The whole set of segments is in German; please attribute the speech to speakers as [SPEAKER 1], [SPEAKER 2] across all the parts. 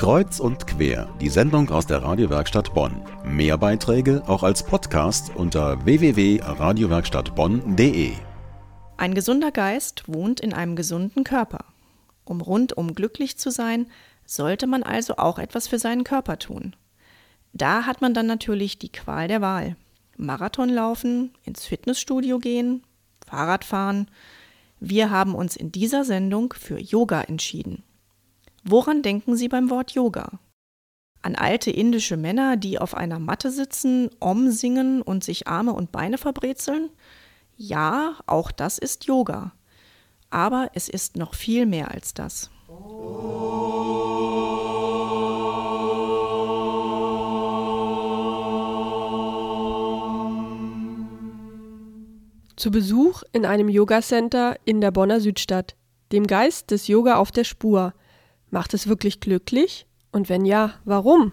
[SPEAKER 1] Kreuz und quer, die Sendung aus der Radiowerkstatt Bonn. Mehr Beiträge auch als Podcast unter www.radiowerkstattbonn.de.
[SPEAKER 2] Ein gesunder Geist wohnt in einem gesunden Körper. Um rundum glücklich zu sein, sollte man also auch etwas für seinen Körper tun. Da hat man dann natürlich die Qual der Wahl. Marathon laufen, ins Fitnessstudio gehen, Fahrrad fahren. Wir haben uns in dieser Sendung für Yoga entschieden. Woran denken Sie beim Wort Yoga? An alte indische Männer, die auf einer Matte sitzen, Om singen und sich Arme und Beine verbrezeln? Ja, auch das ist Yoga. Aber es ist noch viel mehr als das.
[SPEAKER 3] Zu Besuch in einem Yoga-Center in der Bonner Südstadt. Dem Geist des Yoga auf der Spur. Macht es wirklich glücklich? Und wenn ja, warum?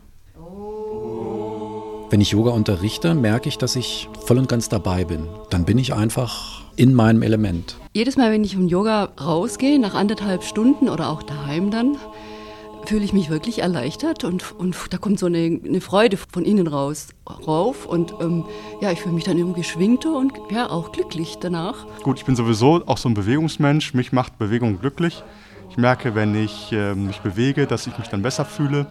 [SPEAKER 4] Wenn ich Yoga unterrichte, merke ich, dass ich voll und ganz dabei bin. Dann bin ich einfach in meinem Element.
[SPEAKER 5] Jedes Mal, wenn ich vom Yoga rausgehe, nach anderthalb Stunden oder auch daheim dann, fühle ich mich wirklich erleichtert und, und da kommt so eine, eine Freude von innen raus rauf und ähm, ja, ich fühle mich dann irgendwie geschwingter und ja, auch glücklich danach.
[SPEAKER 6] Gut, ich bin sowieso auch so ein Bewegungsmensch. Mich macht Bewegung glücklich. Ich merke, wenn ich äh, mich bewege, dass ich mich dann besser fühle.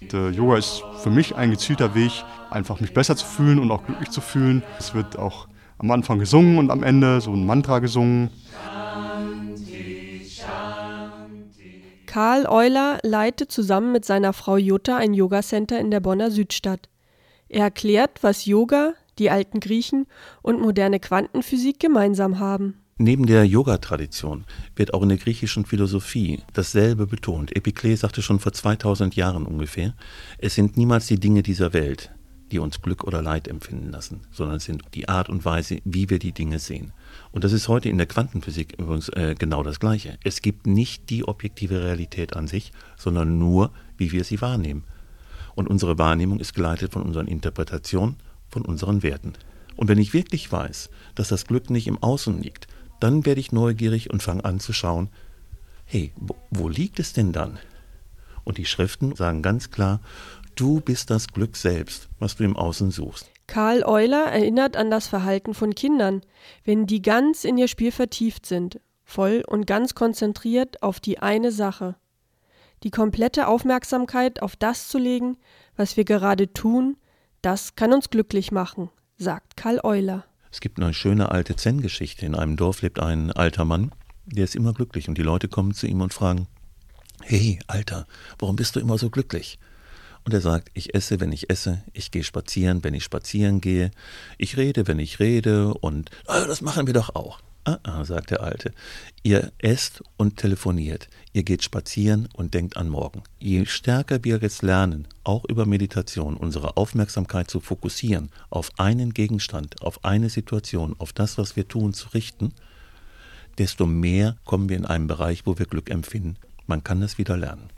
[SPEAKER 6] Und, Yoga ist für mich ein gezielter Weg, einfach mich besser zu fühlen und auch glücklich zu fühlen. Es wird auch am Anfang gesungen und am Ende so ein Mantra gesungen.
[SPEAKER 3] Karl Euler leitet zusammen mit seiner Frau Jutta ein Yogacenter in der Bonner Südstadt. Er erklärt, was Yoga, die alten Griechen und moderne Quantenphysik gemeinsam haben.
[SPEAKER 7] Neben der Yoga-Tradition wird auch in der griechischen Philosophie dasselbe betont. Epikles sagte schon vor 2000 Jahren ungefähr, es sind niemals die Dinge dieser Welt, die uns Glück oder Leid empfinden lassen, sondern es sind die Art und Weise, wie wir die Dinge sehen. Und das ist heute in der Quantenphysik übrigens äh, genau das Gleiche. Es gibt nicht die objektive Realität an sich, sondern nur, wie wir sie wahrnehmen. Und unsere Wahrnehmung ist geleitet von unseren Interpretationen, von unseren Werten. Und wenn ich wirklich weiß, dass das Glück nicht im Außen liegt, dann werde ich neugierig und fange an zu schauen, hey, wo, liegt es denn dann? Und die Schriften sagen ganz klar, du bist das Glück selbst, was du im Außen suchst.
[SPEAKER 3] Karl Euler erinnert an das Verhalten von Kindern, wenn die ganz in ihr Spiel vertieft sind, voll und ganz konzentriert auf die eine Sache. Die komplette Aufmerksamkeit auf das zu legen, was wir gerade tun, das kann uns glücklich machen, sagt Karl Euler.
[SPEAKER 7] Es gibt eine schöne alte Zen-Geschichte. In einem Dorf lebt ein alter Mann, der ist immer glücklich und die Leute kommen zu ihm und fragen, Hey, Alter, warum bist du immer so glücklich? Und er sagt, ich esse, wenn ich esse, ich gehe spazieren, wenn ich spazieren gehe, ich rede, wenn ich rede und oh, das machen wir doch auch. Ah, ah, sagt der Alte. Ihr esst und telefoniert, ihr geht spazieren und denkt an morgen. Je stärker wir jetzt lernen, auch über Meditation, unsere Aufmerksamkeit zu fokussieren, auf einen Gegenstand, auf eine Situation, auf das, was wir tun, zu richten, desto mehr kommen wir in einen Bereich, wo wir Glück empfinden. Man kann es wieder lernen.